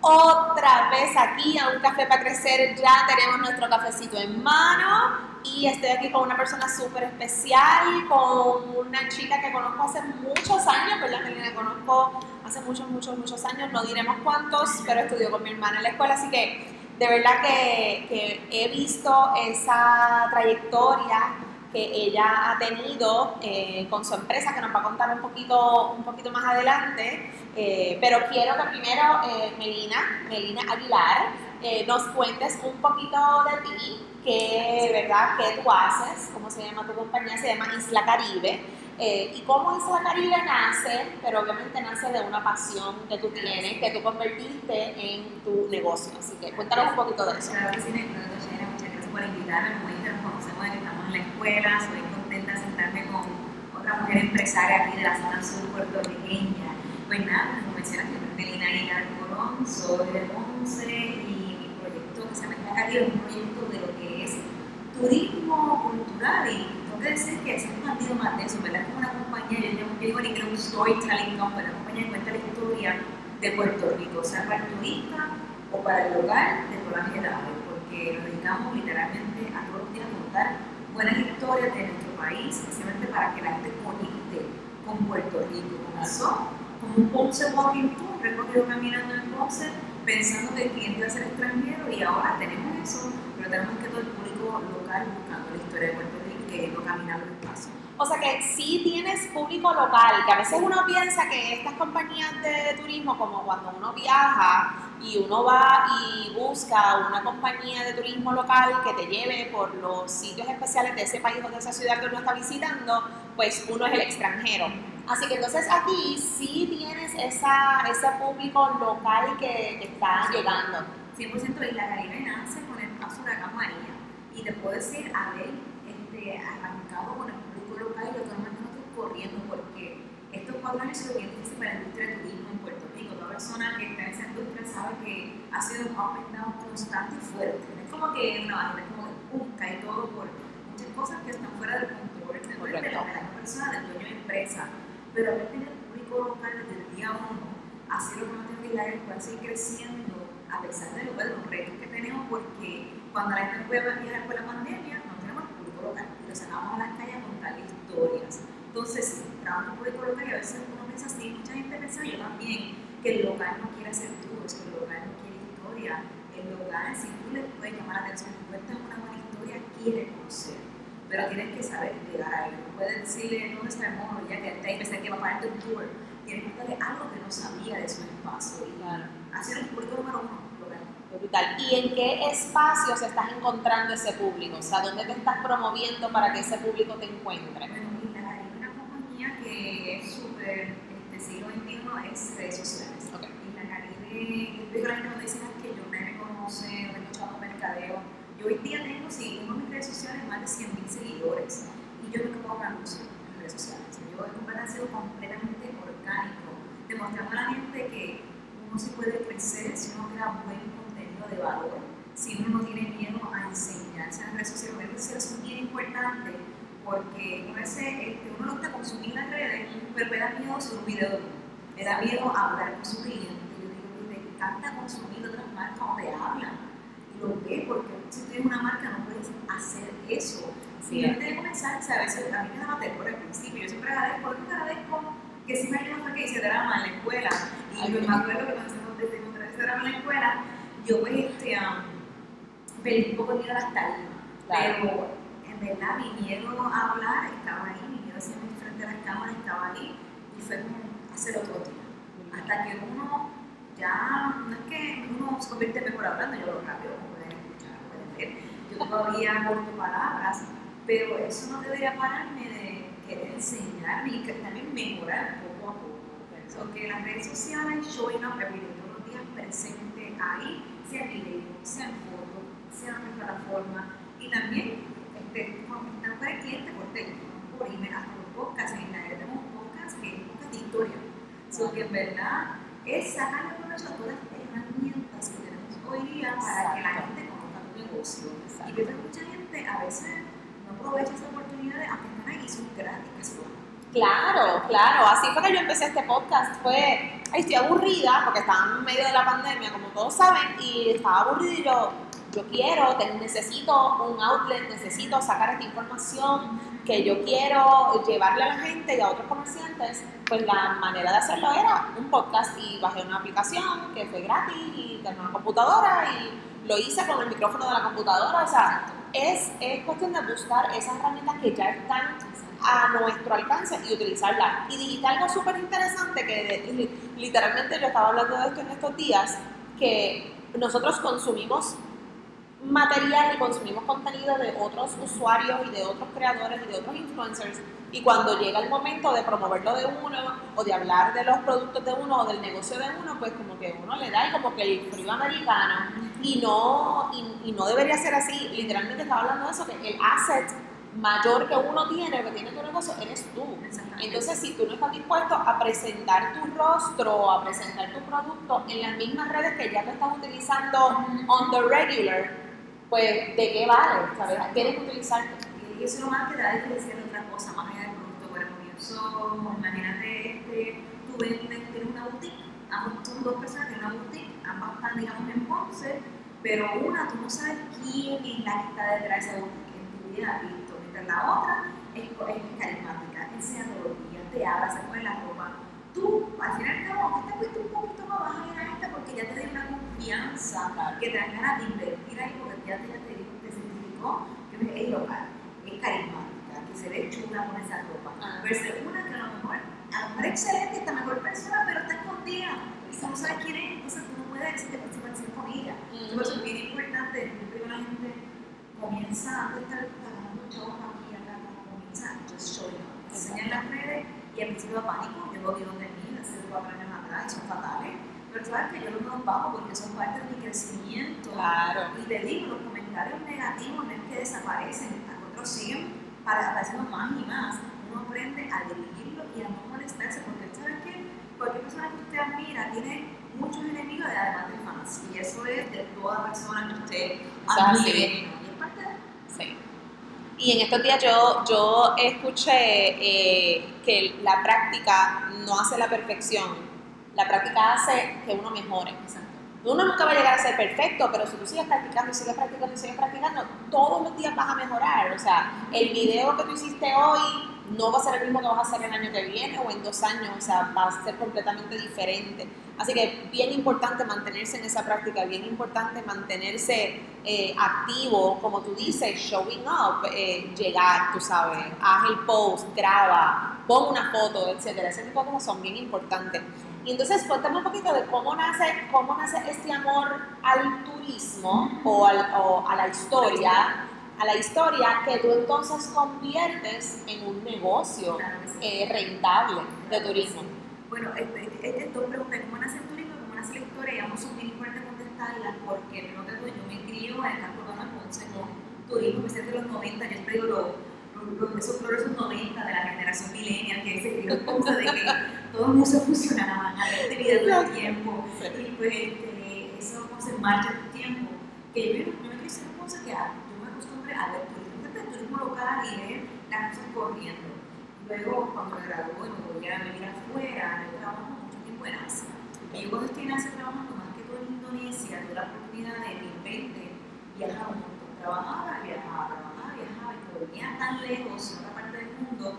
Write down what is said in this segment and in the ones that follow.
Otra vez aquí a un café para crecer. Ya tenemos nuestro cafecito en mano y estoy aquí con una persona súper especial, con una chica que conozco hace muchos años, ¿verdad? Que la conozco hace muchos, muchos, muchos años, no diremos cuántos, pero estudió con mi hermana en la escuela, así que de verdad que he visto esa trayectoria que ella ha tenido eh, con su empresa, que nos va a contar un poquito, un poquito más adelante. Eh, pero quiero que primero, eh, Melina, Melina Aguilar, nos cuentes un poquito de ti, qué, ¿verdad? qué tú haces, cómo se llama tu compañía, se llama Isla Caribe. y cómo Isla Caribe nace, pero obviamente nace de una pasión que tú tienes, que tú convertiste en tu negocio. Así que cuéntanos un poquito de eso. Claro que sí, muchas gracias por invitarme, como nos conocemos que en escuela, soy contenta de sentarme con otra mujer empresaria aquí de la zona sur puertorriqueña. Pues nada, como mencionas, que soy Melina Aguilar Colón, soy de Ponce y mi proyecto que se llama Caribe es un proyecto de lo que es turismo cultural y tengo que decir que se ha expandido más de eso, ¿verdad? Es como una compañía, yo, yo digo ni creo un storytelling company, una compañía que cuenta la historia de Puerto Rico, o sea, para el turista o para el local de todas las edades, porque nos dedicamos literalmente a todos los días a contar buenas historias de nuestro país, especialmente para que la gente conecte con Puerto Rico. Comenzó como un Ponce Walking Tour, recorrido caminando en Ponce, pensando que el cliente iba a ser extranjero y ahora tenemos eso, pero tenemos que todo el público local buscando la historia de Puerto Rico y queriendo caminar los espacios. O sea que sí tienes público local, que a veces uno piensa que estas compañías de turismo, como cuando uno viaja y uno va y busca una compañía de turismo local que te lleve por los sitios especiales de ese país o de esa ciudad que uno está visitando, pues uno es el extranjero. Así que entonces aquí sí tienes esa, ese público local que, está llegando. 100% la Caribe nace con el paso de la María y te puedo decir, a ver, este, arrancado con el local y lo que no porque estos cuatro años han sido bien difíciles para la industria de turismo en Puerto Rico. Toda persona que está en esa industria sabe que ha sido un down constante y fuerte. Es como que una bajada, es como que pum, cae todo por muchas cosas que están fuera del control de, de, la, persona, del dueño de empresa. Pero haber tenido el público local desde el día uno ha sido lo que nos ha que pueda seguir creciendo a pesar de, de los retos que tenemos porque cuando la gente puede viajar por la pandemia, no tenemos el público local. Lo sacamos a las calles a contar historias. Entonces, trabajo público local y a veces uno piensa así, mucha gente piensa, yo también, que el local no quiere hacer tours, que el local no quiere historia. El local, si tú le puedes llamar la atención, y cuentas una buena historia, quiere conocer. Pero tienes que saber llegar a él. No puedes decirle dónde está el mono, ya que está ahí, pensar que va a pagarte un tour. Tienes que contarle algo que no sabía de su espacio. Y claro. es el público número uno. Brutal. ¿Y en qué espacios estás encontrando ese público? O sea, ¿dónde te estás promoviendo para que ese público te encuentre? Que es súper este, siglo XXI es redes sociales. Okay. Y la Caribe, yo digo la gente cuando dicen que yo me conoce, me he escuchado mercadeo. Yo hoy día tengo, si uno mis redes sociales, más de 100.000 seguidores. Y yo nunca puedo anuncios en las redes sociales. Yo he sido completamente orgánico, demostrando a la gente que uno se puede crecer si uno crea buen contenido de valor, si uno no tiene miedo a enseñarse en las redes sociales. Las redes sociales son bien importantes porque a veces este, uno no gusta consumir las redes, pero me da miedo subir un video me da miedo hablar con su cliente. Yo digo, me encanta consumir otras marcas donde hablan. Y lo ve, porque si tienes una marca no puedes hacer eso. Si yo antes de comenzar, a veces a mí me daba terror al principio, yo siempre agradezco, yo agradezco que si me ayudan fue que hice drama en la escuela. Y yo me acuerdo que cuando se encontré ese drama en la escuela, yo pues este, um, perdí un poco de miedo a las. Pero en verdad mi miedo a hablar estaba ahí, a hacerme frente a las cámaras estaba ahí y fue como hacer otro día. Hasta que uno ya, no es que uno se convierte mejor hablando, yo lo rápido, como pueden escuchar, pueden ver, yo todavía corto palabras, pero eso no debería pararme de querer enseñar y también mejorar poco a poco. So, que las redes sociales, up every day, todos los días presente ahí, sea en video, sea en foto, sea en plataforma, y también este, conectar con el cliente por teléfono, por email, hasta por podcast, en internet tenemos podcast que es podcast de historia. So, que en verdad es sacarle provecho a todas las herramientas que tenemos hoy día para que la gente conozca tu negocio. Y veo que mucha gente a veces no aprovecha esa oportunidad de que están ahí, son gratis. Claro, claro, así fue que yo empecé este podcast, fue, ay, estoy aburrida porque estaba en medio de la pandemia, como todos saben, y estaba aburrida y yo, yo quiero, necesito un outlet, necesito sacar esta información que yo quiero llevarle a la gente y a otros comerciantes, pues la manera de hacerlo era un podcast y bajé una aplicación que fue gratis y tenía una computadora y lo hice con el micrófono de la computadora, o sea, es, es cuestión de buscar esas herramientas que ya están a nuestro alcance y utilizarlas. Y dijiste algo súper interesante que literalmente yo estaba hablando de esto en estos días, que nosotros consumimos material y consumimos contenido de otros usuarios y de otros creadores y de otros influencers y cuando llega el momento de promoverlo de uno o de hablar de los productos de uno o del negocio de uno, pues como que uno le da como que el frío americano y no, y, no debería ser así. Literalmente estaba hablando de eso, que el asset mayor que uno tiene, que tiene tu negocio, eres tú. Entonces, si tú no estás dispuesto a presentar tu rostro o a presentar tu producto en las mismas redes que ya te estás utilizando on the regular, pues ¿de qué vale? ¿Sabes? Tienes que utilizarte. Y eso es lo más que da diferencia de otra cosa, más allá del producto. Por ejemplo, imagínate, este, tú vendes, tienes una boutique, ambos son dos personas que tienen una boutique, ambas están, digamos, en Ponce, pero una, tú no sabes quién es la que está detrás de esa boutique en tu vida, visto. Mientras la otra es, es carismática, enseña te habla, se pone la ropa. Tú, al final, como que te fuiste un poquito más, vas a ir a esta porque ya te dio una confianza, que te dan ganas de invertir ahí porque ya te, ya te, te certificó que es local, es carismática, que se ve chula con esa ropa. Ah. Versus una que a lo mejor, a lo mejor es excelente, está mejor persona, pero está escondida. Y si no sabes quién es, entonces tú no puedes decirte participación con ella. Mm. Por eso es bien importante, yo creo que la gente comienza a estar pagando chavos aquí, acá, comienza just showing up. Enseñan las redes y al principio pánico, yo lo vi donde mí, hace cuatro años atrás, y son fatales pero claro que yo no los bajo porque son parte de mi crecimiento. Claro. Y te digo, los comentarios negativos no es que desaparecen, otros siguen para apareciendo más y más. Uno aprende a dirigirlo y a no molestarse, porque ¿sabes qué? Cualquier persona que usted admira tiene muchos enemigos de además de fans. Y eso es de toda persona que usted admire. Y es parte de Sí. Y en estos días yo, yo escuché eh, que la práctica no hace la perfección, la práctica hace que uno mejore. Uno nunca va a llegar a ser perfecto, pero si tú sigues practicando, sigues practicando sigues practicando, todos los días vas a mejorar. O sea, el video que tú hiciste hoy no va a ser el mismo que vas a hacer el año que viene o en dos años, o sea, va a ser completamente diferente. Así que bien importante mantenerse en esa práctica, bien importante mantenerse eh, activo, como tú dices, showing up, eh, llegar, tú sabes, haz el post, graba, pon una foto, etcétera. Ese tipo de cosas son bien importantes. Y entonces cuéntame un poquito de cómo nace, cómo nace este amor al turismo o, al, o a la historia, a la historia que tú entonces conviertes en un negocio eh, rentable de turismo. Bueno, este, dos preguntas, ¿cómo nace el turismo? ¿Cómo nace la historia? Y vamos a bien importante contestarla porque no te doy, yo me crío en el campo de Ponce con turismo, que es de los 90, yo traigo los esos flores 90 de la generación millennial que se dio cuenta de que todo el mundo funcionaba, había actividad todo el tiempo. Y pues este, eso como se marcha el tiempo. Que yo, yo me quise una cosa que yo me acostumbré a ver turismo, el turismo local y ver las cosas corriendo. Luego, cuando me gradué, me volví a vivir afuera, yo trabajo mucho tiempo en Asia. Y yo cuando estoy en Asia trabajando más que todo en Indonesia, tuve la oportunidad de mi 20 viajar un montón. Trabajaba, viajaba, trabajaba venía tan lejos, en otra parte del mundo,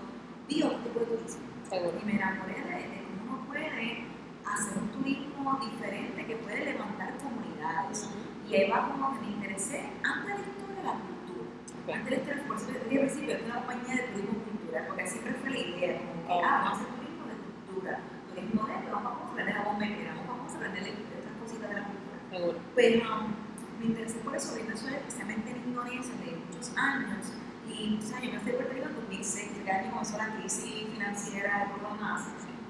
vi otro tipo de turismo. Y me enamoré de, cómo uno puede hacer un turismo diferente que puede levantar comunidades. Y ahí va como que me interesé antes de la historia de la cultura. Ok. Antes de estar por eso te dije al principio, es una compañía de turismo cultural, porque siempre fue la idea, como que, ah, vamos a hacer turismo de cultura, turismo de esto, vamos a aprender a bomba y vamos a aprender otras cositas de la cultura. Seguro. Pero um, me interesé por eso, viendo eso especialmente en Indonesia de muchos años. Y o sea, yo me fui a Puerto Rico en 2006, que era año comenzó la crisis financiera de todo más.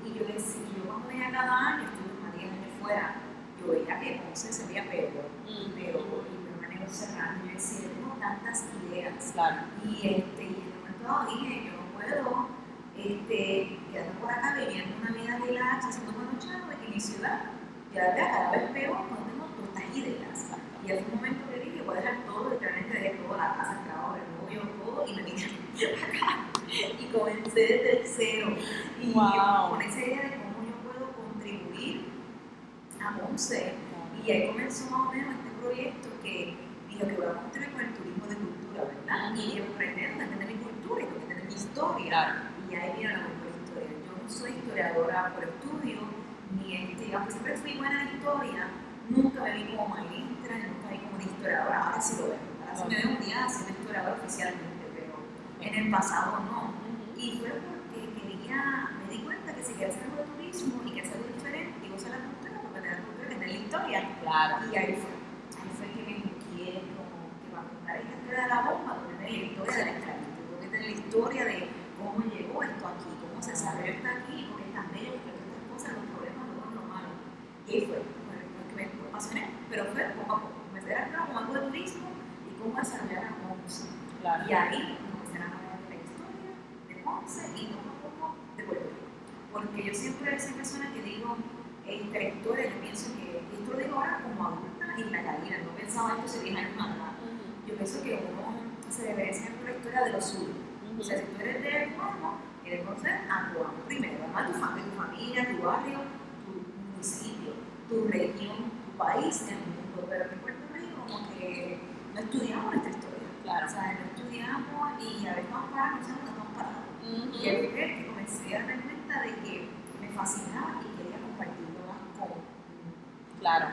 Y yo decía, yo cuando venía cada año, estuve más de 10 años fuera, yo veía que Ponce se veía peor, Mm. pero y me cerrado. Y yo decía, yo tengo tantas ideas. Claro. Y, este, y en un momento dado dije, yo no puedo este, quedarme por acá viviendo una vida relax, haciendo buenos chavos, en mi ciudad ya vea cada vez peor, no tengo todas estas ideas. Y en un momento que dije, voy a dejar todo, literalmente dejé toda la casa, el trabajo, el novio, todo, y me vine acá. Y comencé desde cero. Y Wow. con esa idea de cómo yo puedo contribuir a Ponce. Y ahí comenzó más o menos este proyecto que dijo que voy a contribuir con el turismo de cultura, ¿verdad? Y a entender mi cultura y entender mi historia. Y ahí viene la mejor historia. Yo no soy historiadora por estudio, ni este, digamos, siempre fui buena en historia, nunca me vi como maestra, nunca me vi como una historiadora, ahora sí lo veo. Ahora sí me veo un día siendo historiadora oficialmente, pero en el pasado no. Y fue porque quería, me di cuenta que si quería hacer algo de turismo y quería hacer algo diferente, y gozar la cultura, porque de la cultura que de la historia. Claro. Y ahí fue, ahí fue que me inquié como que va a contar esta historia de la bomba, porque es la historia de la esclavitud, porque es la historia de cómo llegó esto aquí, cómo se desarrolló esto aquí, porque es tan bello, porque estas cosas, los problemas, lo bueno, lo malo. Y ahí fue, bueno, fue que me apasioné, pero fue poco a poco. Me enteré como algo de turismo y cómo desarrollar a Ponce. Claro. Y ahí me comencé a enamorar de la historia Ponce y poco a poco de Puerto Rico. Porque yo siempre soy persona que digo, eh, la historia, yo pienso que, esto lo digo ahora como adulta y en la cabina, no pensaba esto hace 10 años atrás. Yo pienso que uno se debería por la historia de los suyos. O sea, si tú eres de Pueblo, quieres conocer a tu amo primero, a tu familia, tu familia, tu barrio, tu municipio, tu región, tu país, el mundo. Pero en Puerto Rico, como que no estudiamos nuestra historia. Claro. O sea, no estudiamos y a veces vamos parados, no sabemos Y ahí fue que comencé a darme cuenta de que me fascinaba y quería compartirlo más con. Claro.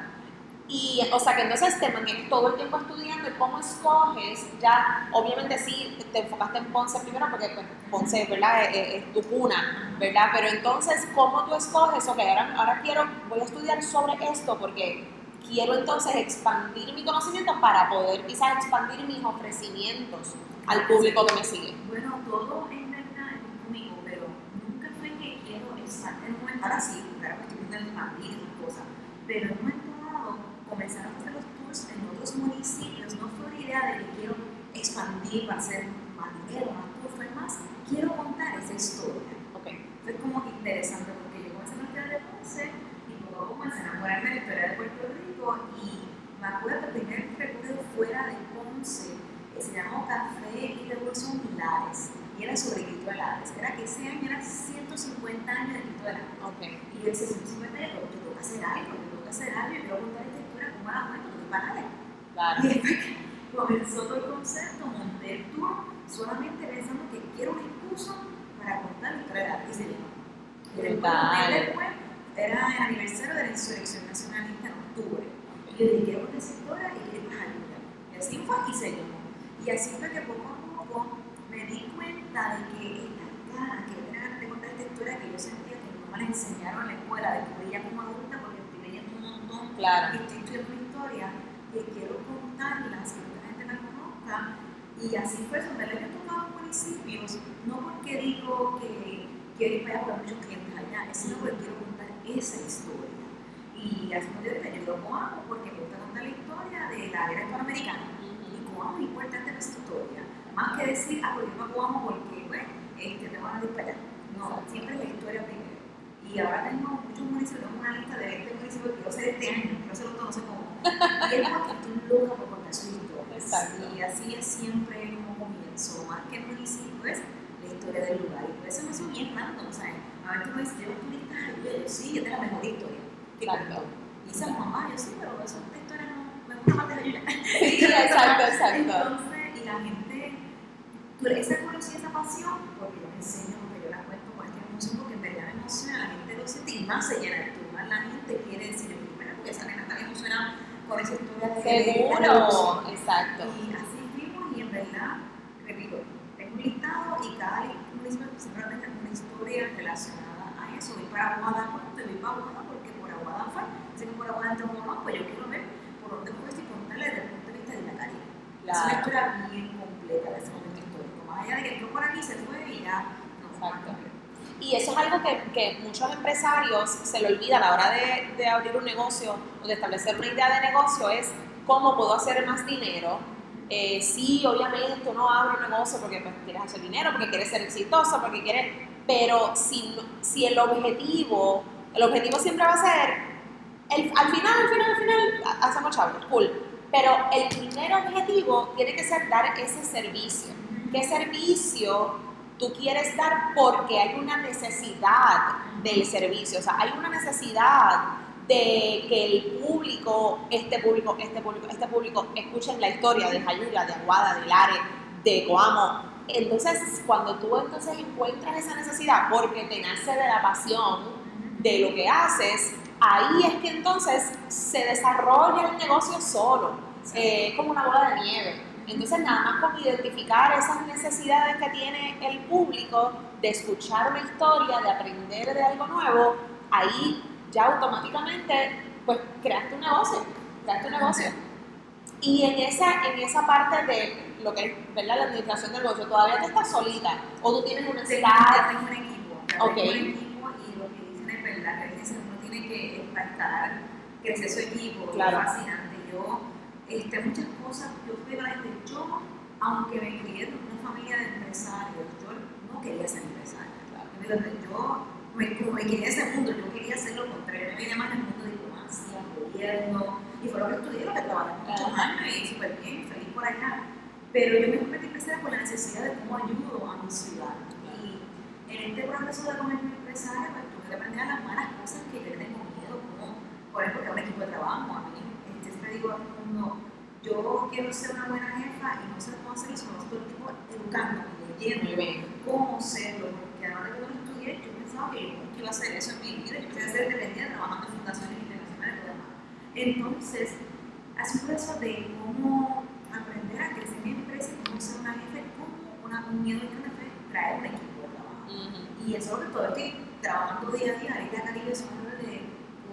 Y, o sea, que entonces te mantienes todo el tiempo estudiando y cómo escoges, ya, obviamente sí, te enfocaste en Ponce primero porque pues, Ponce, ¿verdad? Es, es tu cuna, ¿verdad? Pero entonces, ¿cómo tú escoges? Ok, ahora, ahora quiero, voy a estudiar sobre esto porque quiero entonces expandir mi conocimiento para poder quizás expandir mis ofrecimientos al público que me sigue. Bueno, todo en verdad es conmigo, pero nunca fue que quiero expandir. En un momento, ahora sí, estoy viendo el Madrid y cosas, pero en un momento dado comenzaron a hacer los tours en otros municipios. No fue una idea de que quiero expandir para hacer más dinero, más tours, fue más, quiero contar esa historia. Ok, Fue como que interesante porque yo comencé a estudiar de Ponce y poco a poco comencé a enamorarme de la historia de Puerto Rico y me acuerdo que el primer recorrido fuera de Ponce que se llamó Café y Revolución Lares y era sobre Cristo de Lares. Era que ese año era 150 años de Cristo de Lares. ok, Y yo decía, 150 años, yo tengo que hacer algo, yo tengo que hacer algo, yo quiero contar esta historia, ¿cómo la cuento? Porque para nada. claro, Y después que comenzó todo el concepto, monté el tour solamente pensando que quiero una excusa para contar la historia de se. Y después, un después, era el aniversario de la insurrección nacionalista en octubre. Y yo dije, quiero contar esa historia y quiero más ayuda. Y así fue y se llamó. Y así fue que poco a poco me di cuenta de que estas ganas, que era de contar esta historia que yo sentía que no me la enseñaron en la escuela, de que veía como adulta porque estoy leyendo un montón claro, y estoy estudiando historia que quiero contarlas, que otra gente la conozca. Y así fue, donde le he tocado municipios, no porque digo que quiero ir para allá muchos clientes allá, sino porque quiero contar esa historia. Y así yo lo hago porque me gusta contar la historia de la guerra hispanoamericana. Y Coamo es importante en esta historia. Más que decir, ah, pues yo me Coamo porque, bueno, este, te van a ir para allá. No, siempre la historia. Y ahora tengo muchos municipios, tengo una lista de 20 municipios que quiero hacer este año, quiero hacerlo todo, no sé cómo. Y es porque estoy loca por contar su historia. Exacto. Y así es siempre como comienzo. Más que el municipio es la historia del lugar. Y por eso me hizo bien random, ¿sabes? A ver, tú me dices, llevo turistas allí, yo sí, es de la mejor historia. que Exacto. Y esa mamá, yo sí, pero eso esta historia no me gusta más de la Sí, exacto, exacto. Entonces, y la gente, tú esa curiosidad, esa pasión, porque yo me enseño, porque yo la cuento este porque en verdad me emociona, siente y más se llena de tu más la gente quiere decir, primero, porque esa nena bien emocionada con esa historia de seguro, revolución". exacto. Y así fuimos y en verdad y cada municipio siempre tiene una historia relacionada a eso. Voy para Aguada, te voy para Aguada porque por Aguada fue, que por Aguada entró más, pues yo quiero ver por dónde fue y contarle desde el punto de vista de la Caribe. Es una historia bien completa de ese momento histórico. Más allá de que entró por aquí, se fue y ya. No, Exacto. Y eso es algo que, que, muchos empresarios se le olvida a la hora de, de, abrir un negocio o de establecer una idea de negocio, es cómo puedo hacer más dinero. Eh, sí, obviamente uno abre un negocio porque pues, quieres hacer dinero, porque quieres ser exitoso, porque quieres... Pero si, si el objetivo, el objetivo siempre va a ser, el, al final, al final, al final, hacemos chavos, cool. Pero el primer objetivo tiene que ser dar ese servicio. ¿Qué servicio tú quieres dar porque hay una necesidad del servicio, o sea, hay una necesidad de que el público, este público, este público, este público escuchen la historia de Jayuya, de Aguada, de Lare, de Coamo. Entonces, cuando tú entonces encuentras esa necesidad porque te nace de la pasión de lo que haces, ahí es que entonces se desarrolla el negocio solo, eh, como una bola de nieve. Entonces, nada más con identificar esas necesidades que tiene el público de escuchar una historia, de aprender de algo nuevo, ahí ya automáticamente pues creaste un negocio, creaste un negocio. Y en esa, en esa parte de lo que es ¿verdad? la administración del negocio, todavía te estás solita o tú tienes un staff. Tengo un equipo, okay. tengo un equipo y lo que dicen es verdad, que dicen uno tiene que estar, crecer su equipo, claro. es fascinante. Yo, este, muchas cosas, yo fui gente, yo, aunque me crié en una familia de empresarios, yo no quería ser empresaria. Claro. Yo me, me quería ese mundo, yo quería hacer lo contrario, me veía más en el mundo de diplomacia, gobierno, y fue lo que estudié, lo que trabajé muchos años y súper bien, feliz por allá. Pero yo me convertí empresaria por la necesidad de cómo ayudo a mi ciudad. Y en este proceso de convertirme empresaria, pues tuve que aprender a las malas cosas que yo tengo miedo, como por ejemplo, que un equipo de trabajo. A mí, digo a todo el mundo, yo quiero ser una buena jefa y no sé cómo hacer eso, no todo el tiempo educándome, leyendo, cómo serlo, porque de que lo estudié, yo pensaba que yo no iba a hacer eso en mi vida, yo quería ser dependiente trabajando en fundaciones internacionales y demás. Entonces, hace un proceso de cómo aprender a crecer mi empresa, cómo ser una jefe, cómo una, un miedo y una fe, traer un equipo de trabajo. Uh -huh. Y eso es lo que todo estoy trabajando día a día. Ahorita Caribe somos de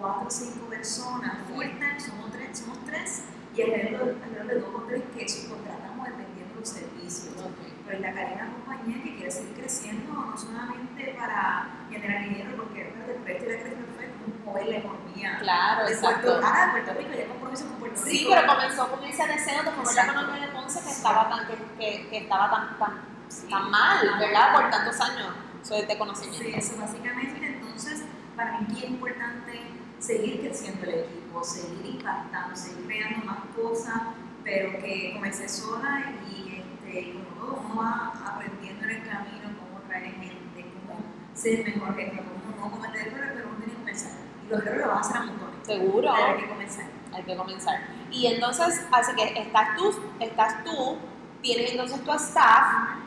4 o 5 personas, full time somos tres, somos tres y alrededor, alrededor de dos o tres que subcontratamos dependiendo de los servicios. Okay. Pero en la una compañía que quiere seguir creciendo, no solamente para generar dinero, porque el precio y la crecimiento fue como mover la economía. Claro, de exacto. Puerto, ah, Puerto Rico, ya compromiso con Puerto Rico. Sí, pero comenzó con ese deseo de mover la economía de Ponce que estaba tan, que, que, que estaba tan, tan, sí. tan mal, ¿verdad? Por tantos años soy de conocimiento. Sí, eso básicamente. Entonces, para mí es importante seguir creciendo el equipo, seguir impactando, seguir creando más cosas, pero que comencé sola y este, como todo uno va aprendiendo en el camino cómo traer gente, cómo ser mejor jefe, cómo no cometer errores, pero uno tiene que comenzar. Y los errores los vas a hacer a montones. Seguro. Pero hay que comenzar. Hay que comenzar. Y entonces, así que estás tú, estás tú, tienes entonces tu staff,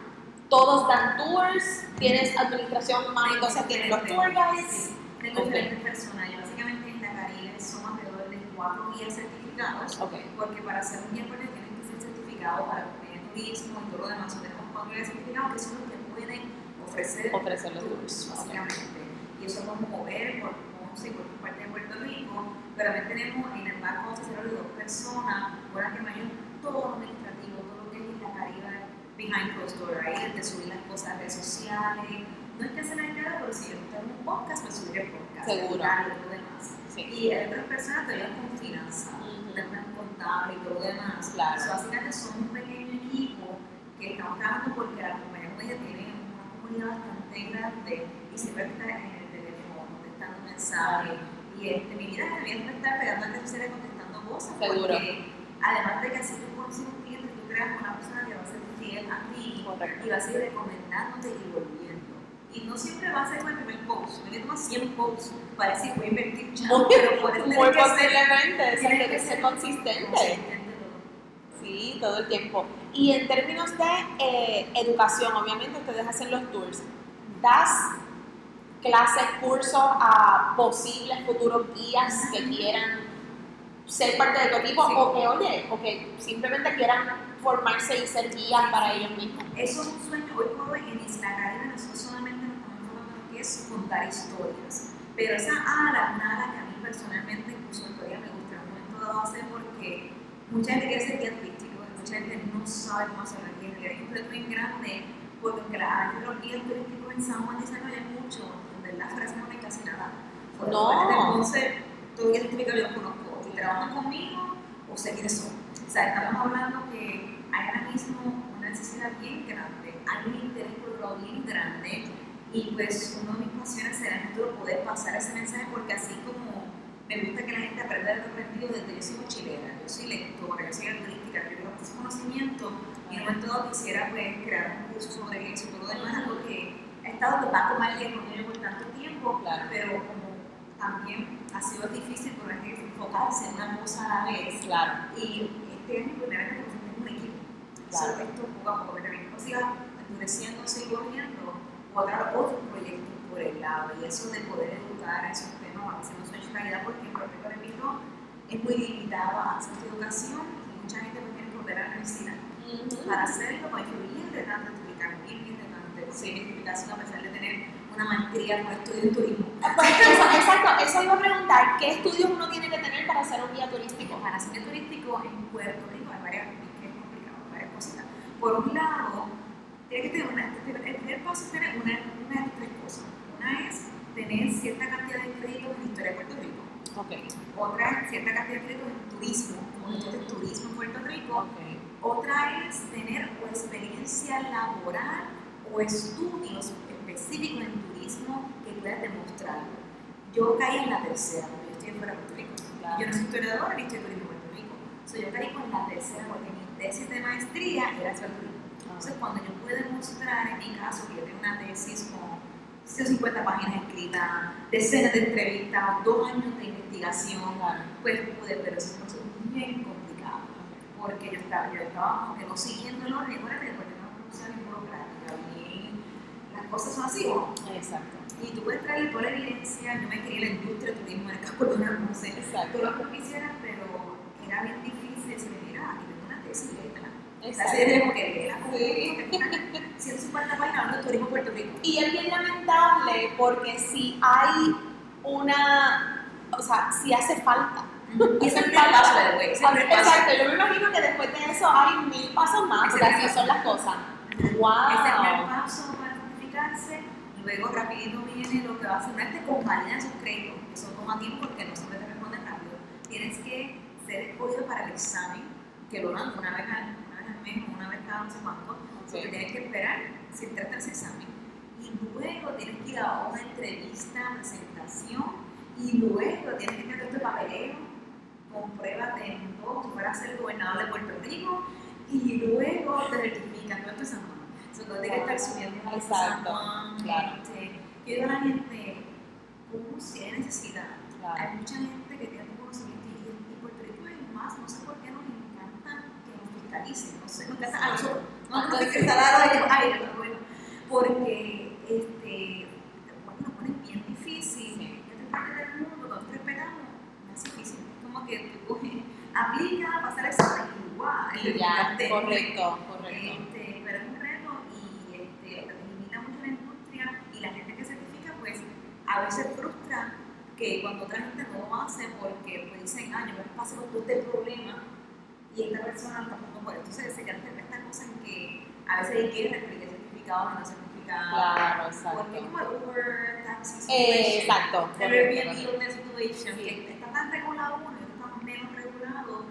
todos dan tours, tienes administración más, entonces tienes los tour guides. Sí. Tengo okay. diferentes personas. Yo básicamente en la Caribe somos alrededor de cuatro guías certificados, okay. porque para ser un guía tienes que ser certificado para el turismo y todo lo demás. Tenemos cuatro guías certificados que son los que pueden ofrecer, ofrecer los tours, básicamente. Okay. Y eso es como mover por Ponce y por parte de Puerto Rico, pero también tenemos en el barco de dos personas, una que mayor todo lo administrativo, todo lo que es la Caribe behind closed door, ahí de subir las cosas a redes sociales. No es que se la cara, pero si yo tengo un podcast, me subiré el podcast. Seguro. Sí. Y hay otras personas que ayudan con finanzas, uh -huh. contable y todo lo demás. Claro. O sea, básicamente son un pequeño equipo que estamos trabajando porque la compañía ella tiene una comunidad bastante grande y siempre está en el teléfono contestando mensajes. Y este, mi vida también estar pegando a redes sociales contestando cosas. Seguro. Porque además de que así tú conoces un cliente, tú creas una persona que va a ser fiel a ti Correcto. y va a seguir recomendándote y volviendo. Y no siempre va a ser con el primer post. Me tomas 100 posts para decir voy a invertir chavo, pero puedes tener Muy que ser, posiblemente, tienes que, que ser consistente. consistente Sí, todo el tiempo. Y en términos de eh, educación, obviamente ustedes hacen los tours. ¿Das clases, cursos a posibles futuros guías que quieran ser parte de tu equipo Sí. o que, oye, o que simplemente quieran formarse y ser guías para ellos mismos. Eso es un sueño. Hoy por hoy en Isla Caribe nosotros solamente nos estamos lo que es contar historias. Pero esa ala, una ala que a mí personalmente incluso todavía me gusta en un momento dado hacer porque mucha gente quiere ser guía turístico, mucha gente no sabe cómo hacer la guía. Y hay un reto bien grande porque aunque la los guías turísticos en San Juan desarrollan mucho, en verdad frase no hay casi nada. Por No. Entonces, todo guía turístico yo los conozco. Y trabajan conmigo o sé quiénes son. O sea, estamos hablando que hay ahora mismo una necesidad bien grande, hay un interés por lado bien grande y pues una de mis pasiones será en futuro poder pasar ese mensaje porque así como me gusta que la gente aprenda de lo aprendido desde yo soy mochilera, yo soy lectora, yo soy turística, yo que ese conocimiento y en un momento dado quisiera pues crear un curso sobre eso y todo lo demás, algo que he estado de Paco María conmigo por tanto tiempo, Claro. pero como también ha sido difícil por la gente enfocarse en una cosa a la vez Claro. y este año primera vez que tengo un equipo. Claro. Solo esto poco a poco, pero equipo siga endureciendo, sigue corriendo, o dar otros proyectos por el lado. Y eso de poder educar a esos temas, a veces no soy calidad porque el propio repito, es muy limitado a acceso a educación y mucha gente pues tiene que volver a la universidad. Para hacerlo, pues bien retante certificar, bien, bien. Sí, mi certificación a pesar de tener una maestría con estudio en turismo. Exacto, eso iba a preguntar, ¿qué estudios uno tiene que tener para ser un guía turístico? Para ser turístico en Puerto Rico hay varias, es complicado, varias cositas. Por un lado, tiene que tener una, el primer paso es tener una, una de tres cosas. Una es tener cierta cantidad de créditos en historia de Puerto Rico. Ok. Otra es cierta cantidad de créditos en turismo, como de turismo en Puerto Rico. Ok. Otra es tener o experiencia laboral o estudios específicos en turismo que puedas demostrarlo. Yo caí en la tercera, porque yo estoy de Puerto Rico. Claro. Yo no soy historiadora ni estoy en Puerto Rico. So, yo caí con la tercera porque mi tesis de maestría era sobre turismo. Entonces, cuando yo pude demostrar, en mi caso, que yo tengo una tesis con 150 páginas escritas, decenas de entrevistas, dos años de investigación, pues pude, pero eso fue bien complicado, porque yo estaba, yo estaba como que no siguiendo el orden, acuérdate, porque no una bien burocrática, bien, las cosas son así, ¿o? Exacto. Y tú puedes traer toda la evidencia, yo me en la industria del turismo en el campo no sé, todo lo que quisieras, pero era bien difícil decirle, mira, aquí tengo una tesis, Exacto. de que léela, como que 150 páginas hablando de turismo Puerto Rico. Y es bien lamentable porque si hay una, o sea, si hace falta. Y es el paso del güey. Exacto, yo me imagino que después de eso hay mil pasos más, porque así son las cosas. Ese es el primer ¡Wow! paso para certificarse. Luego rapidito viene lo que va a hacer una vez te convalidan esos créditos, que son como a tiempo porque no siempre te responden rápido. Tienes que ser escogido para el examen, que lo dan una vez al, una vez una cada no sé cuánto. Porque tienes que esperar si entraste a ese examen. Y luego tienes que ir a una entrevista, presentación, y luego tienes que tener todo este papeleo con pruebas de todo, tú fueras a ser gobernador de Puerto Rico, y luego te certifican, esto es San Juan. Tienes que estar subiendo a San Juan, claro. este, yo digo a la gente, ¿cómo si hay necesidad? Claro. Hay mucha gente que tiene tu conocimiento y, y Puerto Rico es más, no sé por qué nos encanta que fiscalicen, no sé, nos encanta a nosotros, no nos a ellos, pero bueno, porque este, nos ponen bien difícil, Sí. y otra parte del mundo, te respetamos, no es difícil, es como que tú aplica, pasa el examen y guau, Y ya, certificaste. correcto, correcto. Este, pero es un reto y este, limita mucho la industria y la gente que certifica pues a veces frustra que cuando otra gente no lo hace porque pues dicen, ah, yo me pasé por todo este problema y esta persona por esto. Entonces se quedan estas cosas en que a veces hay que certificados y no certificados. Claro, Porque es exacto. como el Uber taxi Eh, situation. exacto, El Airbnb hotel situation, Sí. que está tan regulado uno está menos regulado,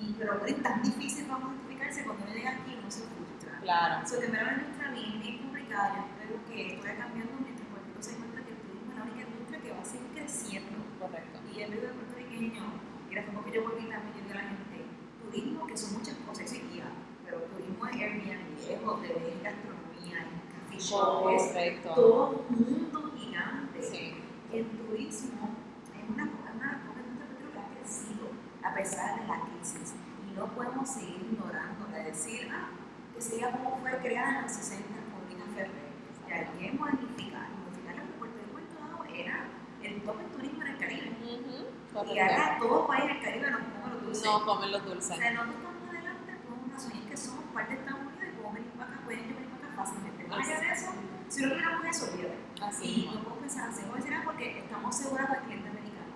y, pero es tan difícil para uno certificarse cuando uno llega aquí uno se frustra. Claro. So, me la industria bien, bien complicada, yo espero que esto vaya cambiando mientras Puerto Rico se cuenta que el turismo es la única industria que va a seguir creciendo. Correcto. Y el de puertorriqueño, y la como que yo volví también, yo digo a la gente, turismo que son muchas cosas, sí, guía, pero turismo es Airbnb, es hoteles, es gastronomía, es café es todo un mundo gigante. Sí. El turismo es una cosa que ha crecido a pesar de la crisis y no podemos seguir ignorando de decir, ah, que sería como fue creada en los 60 con Lina Ferrer. Ya hay que modificar, modificar lo que Puerto Rico en todo era el top en turismo en el Caribe. Ujú. Y Correcto. ahora todo país del Caribe nos dulces. No comen los O dulces. sea, nosotros estamos adelante por una razón y es que somos parte de Estados Unidos y podemos venir para acá, pueden venir para acá fácilmente. Más allá de eso, si no tuviéramos eso, olvídate. Así Y no puedo pensar a decir, ah, porque estamos seguros del cliente americano.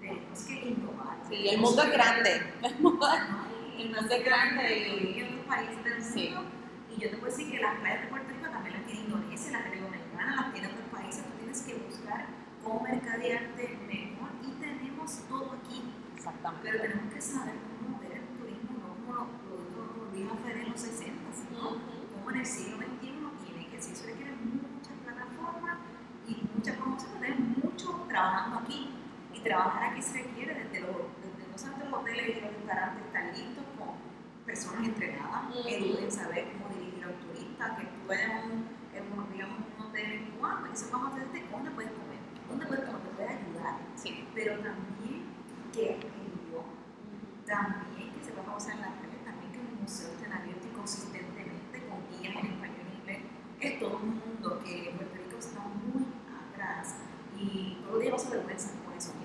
Tenemos que innovar. Sí, el mundo es grande. El mundo es grande y- países del mundo. Y yo te puedo decir que las playas de Puerto Rico también las tiene Indonesia, las tiene Dominicana, las tiene otros países. Tú tienes que buscar cómo mercadearte mejor y tenemos todo aquí. Exactamente. Pero tenemos que saber cómo ver el turismo, no como lo, dijo Alfred en los 60, sino como en el siglo XXI tiene que ser. Eso requiere muchas plataformas y mucha promoción, tener mucho trabajando aquí. Y trabajar aquí se requiere desde, los, desde no solamente los hoteles y los restaurantes, estar listos con personas entrenadas, que saber cómo dirigir a un turista, que tú a un, digamos, un hotel en Cuba, y eso vamos a dónde puedes comer, dónde puedes comer, te puede ayudar, Sí. pero también que también que se pueda usar en las redes, también que los museos estén abiertos y consistentemente con guías en español e inglés. Es todo un mundo que Puerto Rico está muy atrás y todo el día se vergüenza por eso de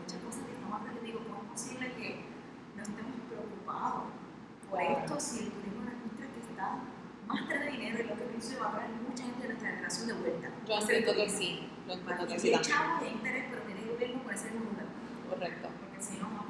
muchas cosas que estamos hablando. Digo, ¿cómo es posible que no estemos preocupados por esto si el turismo es una industria que está más trae dinero y lo que pienso va a traer mucha gente de nuestra generación de vuelta? Yo entiendo que sí. Yo entiendo que sí hay chavos hay interés, pero tiene que gobierno por ese lugar, Correcto. porque si no,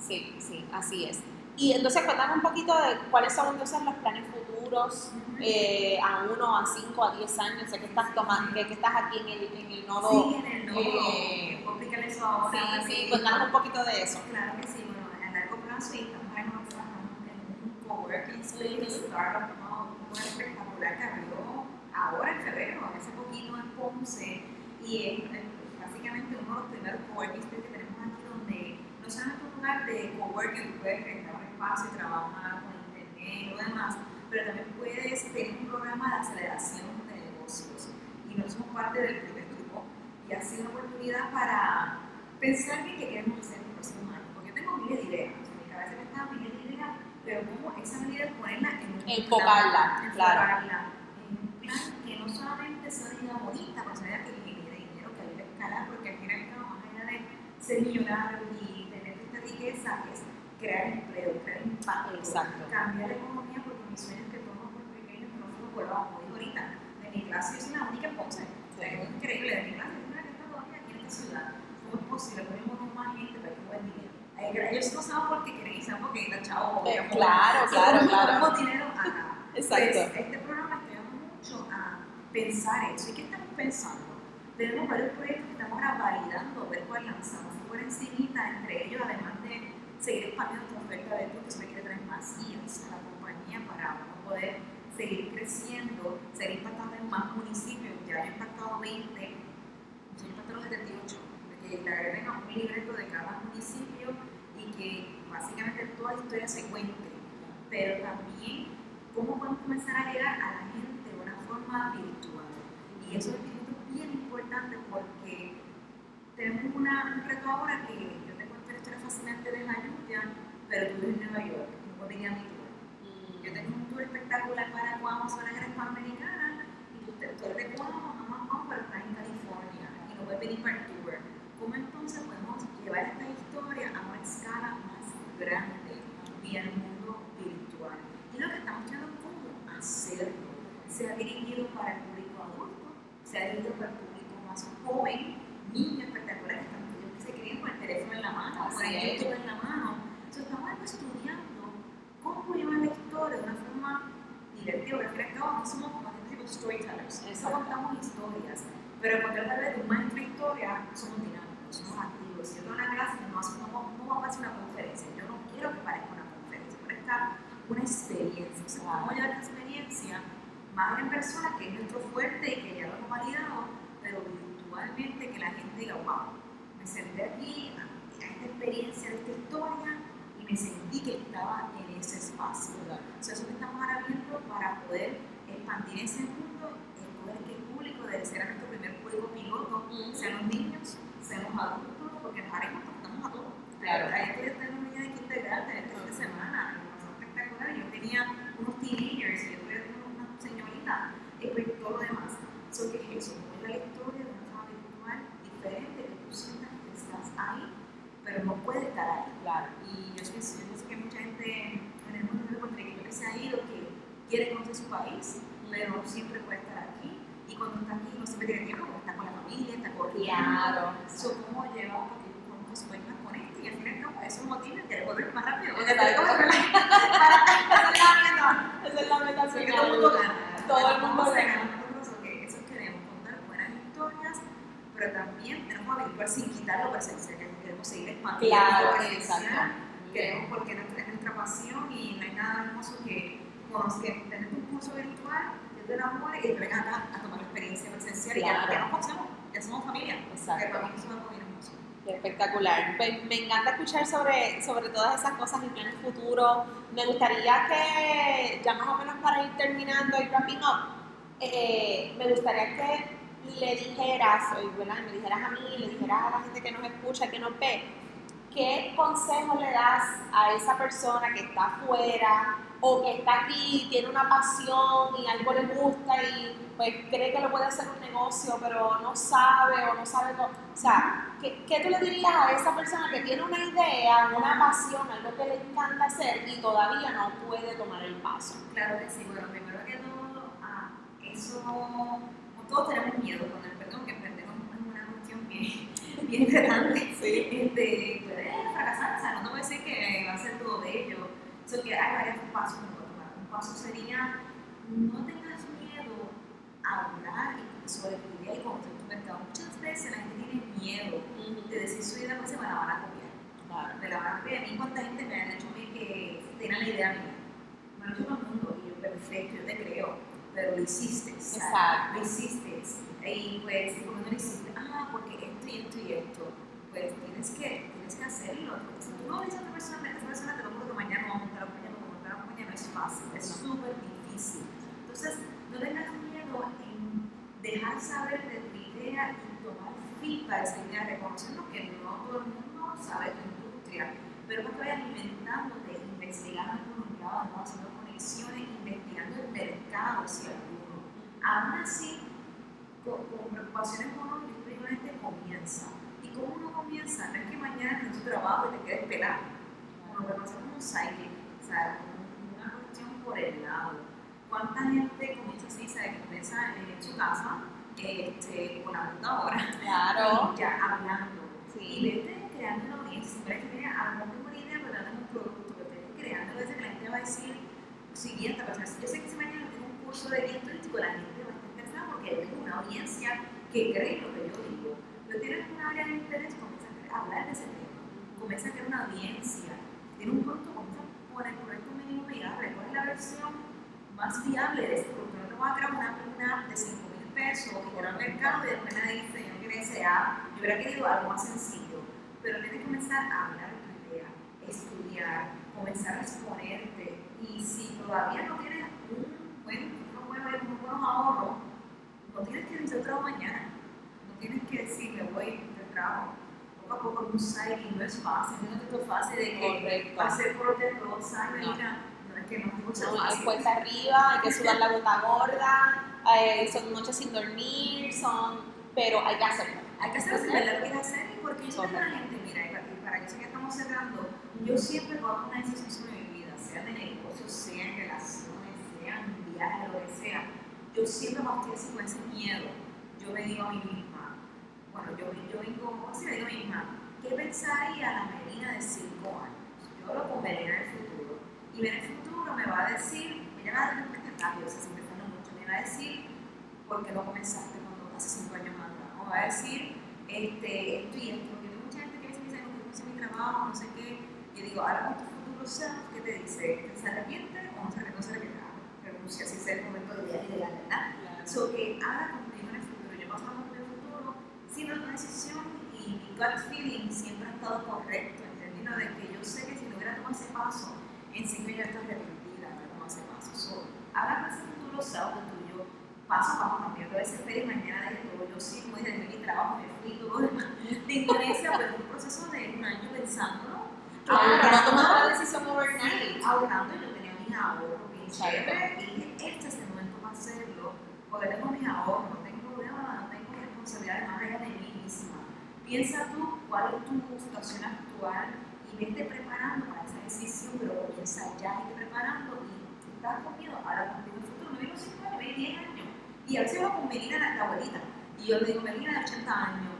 Sí, sí, así es. Y entonces cuéntame un poquito de cuáles son entonces los planes futuros eh, a uno, a cinco, a diez años. Sé que estás tomando, que, que estás aquí en el, en el nodo. Sí, en el nodo. eh, eso ahora. sí, sí, cuéntanos un poquito de eso. Claro que sí, bueno, a largo plazo y estamos en un, en un coworking space, startup, un espectacular que abrió ahora en febrero, hace poquito en Ponce, y es es básicamente uno de los primeros coworking space que tenemos aquí donde no solamente un lugar de coworking, puedes rentar un espacio y trabajar con internet y lo demás, pero también puedes tener un programa de aceleración de negocios. Y nosotros somos parte del primer grupo y ha sido una oportunidad para pensar bien qué queremos hacer en los próximos años. Porque yo tengo miles de ideas, en mi cabeza me están miles de ideas, pero cómo esa medida ponerla en un Enfocarla, claro. enfocarla en un plan que no solamente sea una idea bonita, pero sea una idea que genere dinero, que ayude a escalar, porque al final cabo, más allá de ser millonario riqueza, es crear empleo, crear impacto, Exacto. cambiar la economía, porque mi sueño es que todos los puertorriqueños que nosotros volvamos, como digo ahorita, de mi clase yo soy la única en Ponce, o sea, es increíble, de mi clase es una que está todavía aquí en esta ciudad, ¿cómo es posible? Ponemos más gente para que buen dinero. Eh, Ellos no saben por qué y saben por qué está chavo. Eh, claro, claro, claro. ponemos dinero acá. Exacto. Pues, este programa está ayudando mucho a pensar eso. ¿Y qué estamos pensando? Tenemos varios proyectos que estamos ahora validando, a ver cuál lanzamos. Por encimita, entre ellos, además de seguir expandiendo nuestra oferta de eventos, que se quiere traer más guías a la compañía para poder seguir creciendo, seguir impactando en más municipios. Ya he impactado 20, yo he impactado 78, de que le agreguen a un libreto de cada municipio y que básicamente toda la historia se cuente. Pero también, ¿cómo podemos comenzar a llegar a la gente de una forma virtual? Y eso es bien importante porque tenemos una, un reto ahora que yo te cuento la historia fascinante de lluvia, pero tú vives en Nueva York, no puedes venir a mi tour. Yo tengo un tour espectacular para Guam, zona guerra hispanoamericana, y tú, tú eres de Guam, mamá, Guam, pero estás en California y no puedes venir para el tour. ¿Cómo entonces podemos llevar esta historia a una escala más grande y al mundo virtual? Y lo que estamos es cómo hacerlo. Se ha dirigido para el público adulto, se ha dirigido para el público más joven, niños espectaculares ellos que se crían con el teléfono en la mano, con el. YouTube en la mano. Entonces estamos estudiando cómo llevar la historia de una forma divertida, porque al fin y al cabo no somos como tipo storytellers, no contamos historias, pero cuando tal vez de un maestro de historia somos dinámicos, somos activos. Si yo tengo una clase, no, no, no vamos a hacer una conferencia, yo no quiero que parezca una conferencia, parezca una experiencia. O sea, vamos a llevar esta experiencia más en persona, que es nuestro fuerte y que ya lo hemos validado, pero virtualmente que la gente diga, wow, me senté aquí a a esta experiencia de esta historia y me sentí que estaba en ese espacio. O sea, eso que estamos ahora viendo para poder expandir ese mundo, escoger qué público debe ser nuestro primer público piloto, Ujú. sean los niños, sean los adultos, porque nos haremos estamos a todos. Claro. Hay que tener una niña de quinta grado este fin de semana, pasó espectacular. Yo tenía unos teenagers, y yo tenía una señorita, y pues todo lo demás. So, ¿Qué es eso? diferente, que tú sientas que estás ahí, pero no puede estar ahí. Claro. Y yo, pienso, yo pienso que mucha gente en el mundo puertorriqueño que se ha ido, que quiere conocer su país, pero siempre puede estar aquí. Y cuando está aquí, no siempre tiene tiempo, porque está con la familia, está corriendo. Claro. So, ¿Cómo llevamos para que con su país más conecte? Y al final, como es un motivo de querer volver más rápido. Porque tal como Esa es la meta. Esa es la meta. Todo el mundo gana. Todo el mundo gana. Pero también tenemos que habituar sin quitar la presencia, que queremos seguir expandiendo Claro, la presencia. exacto. Queremos porque es nuestra, es pasión y no hay nada hermoso que, que tener un curso virtual, que te enamores y que vengas acá a tomar la experiencia presencial y ya, Claro. ya nos conocemos, ya somos familia. Exacto. Que para mí eso es hermoso. Qué espectacular. Me, me encanta escuchar sobre, sobre todas esas cosas y planes futuros. Me gustaría que, ya más o menos para ir terminando y wrapping up, eh, me gustaría que le dijeras, ¿verdad? me dijeras a mí, le dijeras a la gente que nos escucha, que nos ve, ¿qué consejo le das a esa persona que está afuera o que está aquí, tiene una pasión y algo le gusta y pues cree que lo puede hacer un negocio, pero no sabe o no sabe cómo? O sea, ¿qué, qué tú le dirías a esa persona que tiene una idea, una pasión, algo que le encanta hacer y todavía no puede tomar el paso? Claro que sí, bueno, primero que todo, ah, eso, todos tenemos miedo con el perdón, que emprender es una cuestión bien, bien retante. Sí. Este, puede fracasar, o sea, no te voy a decir que va a ser todo bello, so que hay varios pasos que puedes tomar. Un paso sería, no tengas miedo a hablar y- sobre tu idea y conocer tu mercado. Muchas veces la gente tiene miedo de decir su idea, pues se me la van a copiar Claro. me la van a ver. A mí, cuánta gente me ha dicho a mí que tienen la idea mía. Me lo ha dicho todo el mundo y yo, perfecto, yo te creo, pero lo hiciste. Exacto. Lo hiciste. Y pues, ¿por qué no lo hiciste? Ah, porque esto y esto y esto. Pues tienes que, tienes que hacerlo. Porque si tú no dices a otra persona, esta persona te lo juro que mañana no va a montar la cuña, porque montar la cuña no es fácil, es súper difícil. Entonces, no tengas miedo en dejar saber de tu idea y tomar feedback esa idea, reconociendo que no todo el mundo sabe tu industria, pero que vayas alimentándote, investigando por un lado, ¿no? haciendo conexiones, investigando el mercado, si alguno. Aún así, con, con preocupaciones o no, yo simplemente comienza. ¿Y cómo uno comienza? No es que mañana en tu trabajo y te quedes pelado. Uno comienza como un psychic, o sea, como una cuestión por el lado. ¿Cuánta gente comienza así, que comienza en su casa, este, con la computadora, Claro. ya hablando? Y Sí. vete creando una audiencia, siempre que mira, a lo mejor tengo una idea, pero no tengo un producto, pero vete creando, a veces que la gente va a decir, siguiente, persona, yo sé que si mañana tengo un curso de guía turístico, la gente va a estar interesada porque tengo una audiencia que cree lo que yo digo. Pero tienes un área de interés, comienza a hablar de ese tema, comienza a crear una audiencia, tiene un producto, comienza a poner el proyecto mínimo viable, cuál es la versión más viable de ese producto. No te vas a crear una, una app de 5 mil pesos que ir al mercado y después nadie dice, yo quiero ese app, yo hubiera querido algo más sencillo. Pero tienes que comenzar a hablar de tu idea, estudiar, comenzar a exponerte. Y si todavía no tienes un buen, unos buenos, unos buenos ahorros, no tienes que decir trabajo mañana. No tienes que decir, me voy de trabajo. Poco a poco, site y no es fácil, no es fácil de que ser por de rosa, No. mira, no es que no es mucho No, fácil. cuesta arriba, hay que sudar la gota gorda, eh, son noches sin dormir, son, pero hay que hacerlo. Hay que hacerlo si verdad lo quieres hacer y porque yo siempre a la gente, mira, para, para sé que estamos cerrando, yo siempre hago una decisión sobre mi vida, sea de negocio, sea en relaciones, sea en viaje, lo que sea, yo siempre estoy con ese miedo, yo me digo a mí misma, bueno, yo, yo vengo, así me digo a mí misma, ¿qué pensaría la Melina de 5 años? Yo lo con Melina en el futuro. Y en el futuro me va a decir, ella va a decir que está rápido, se está pensando mucho, me va a decir, ¿por qué no comenzaste cuando hace 5 años atrás? O va a decir, este, esto y esto, porque mucha gente que dice, no, que no sé mi trabajo, no sé qué. Yo digo, ahora con tu self, ¿qué te dice? ¿Se arrepiente o no se arrepiente? No. Renuncia, si es el momento de ideal, ¿verdad? So que haga conmigo en el futuro. Yo paso en el futuro sin una decisión y mi gut feeling siempre ha estado correcto, entendiendo de que yo sé que si no hubiera tomado ese paso, en cinco años estoy arrepentida de haber tomado ese paso. So, haga con ese futuro self de tuyo, paso a paso cambiando. A veces esperes mañana de todo. Yo sí, dije, dejé mi trabajo, me fui y todo demás de Indonesia, pero fue un proceso de un año pensándolo. Claro, no ahorrando, tomar la decisión overnight. ahorrando, yo tenía mis ahorros Exacto. chévere y dije, este es el momento para hacerlo, porque tengo mis ahorros, no tengo problema, no tengo responsabilidades más allá de mí misma. Piensa tú cuál es tu situación actual y vete preparando para esa decisión, pero comienza ya, vete preparando y estás con miedo, ahora contigo en el futuro, no tengo 5 años, me 10 años. Y a veces hablo con Melina, la abuelita. Y yo le digo, Melina de 80 años,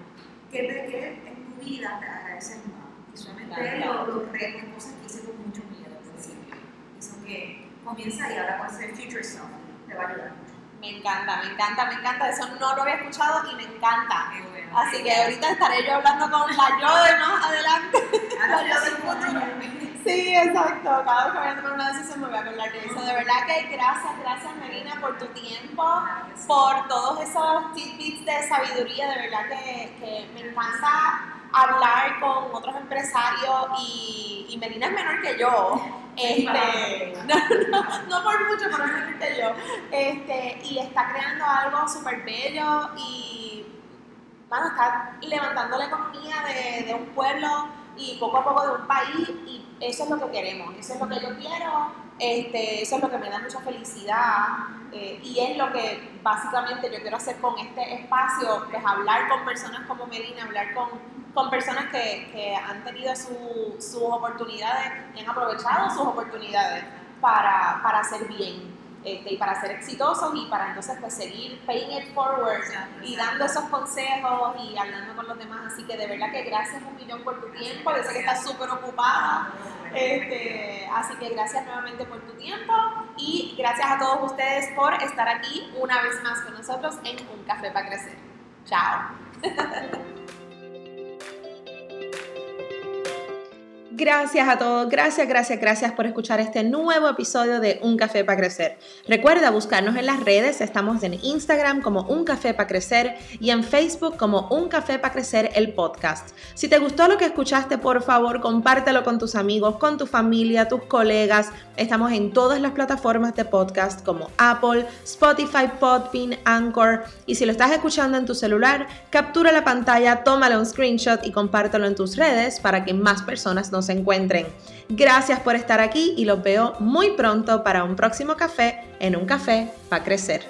¿qué te qué en tu vida te agradeces más? Solamente los, los retos, cosas que hice con mucho miedo al principio. Hizo que comienza y ahora con ese future self te va a ayudar mucho. Me encanta, me encanta, me encanta. Eso no lo había escuchado y me encanta. Bueno. Así que ahorita estaré yo hablando con la yo de más adelante. La yo yo del futuro. Sí, exacto. Cada vez que vaya a tomar una decisión me voy a acordar de eso. De verdad que gracias, gracias Melina por tu tiempo, por todos esos tidbits de sabiduría. De verdad que, que me encanta hablar con otros empresarios y, y Melina es menor que yo. Este, no, no, no por mucho, pero es menor que yo. Este, y está creando algo súper bello y bueno, está levantando la economía de, de un pueblo y poco a poco de un país y eso es lo que queremos, eso es lo que yo quiero, este, eso es lo que me da mucha felicidad eh, y es lo que básicamente yo quiero hacer con este espacio, pues hablar con personas como Melina, hablar con, con personas que, que han tenido su- sus oportunidades y han aprovechado sus oportunidades para, para hacer bien. este, y para ser exitosos y para entonces pues seguir paying it forward Exacto, y exacto. dando esos consejos y hablando con los demás. Así que de verdad que gracias un millón por tu tiempo. Yo sé que estás súper ocupada. Este, así que gracias nuevamente por tu tiempo y gracias a todos ustedes por estar aquí una vez más con nosotros en Un Café para Crecer. Chao. Gracias a todos, gracias, gracias, gracias por escuchar este nuevo episodio de Un Café para Crecer. Recuerda buscarnos en las redes, estamos en Instagram como Un Café para Crecer y en Facebook como Un Café para Crecer el podcast. Si te gustó lo que escuchaste, por favor, compártelo con tus amigos, con tu familia, tus colegas. Estamos en todas las plataformas de podcast como Apple, Spotify, Podbean, Anchor. Y si lo estás escuchando en tu celular, captura la pantalla, tómale un screenshot y compártelo en tus redes para que más personas nos encuentren. Gracias por estar aquí y los veo muy pronto para un próximo café en un café para crecer.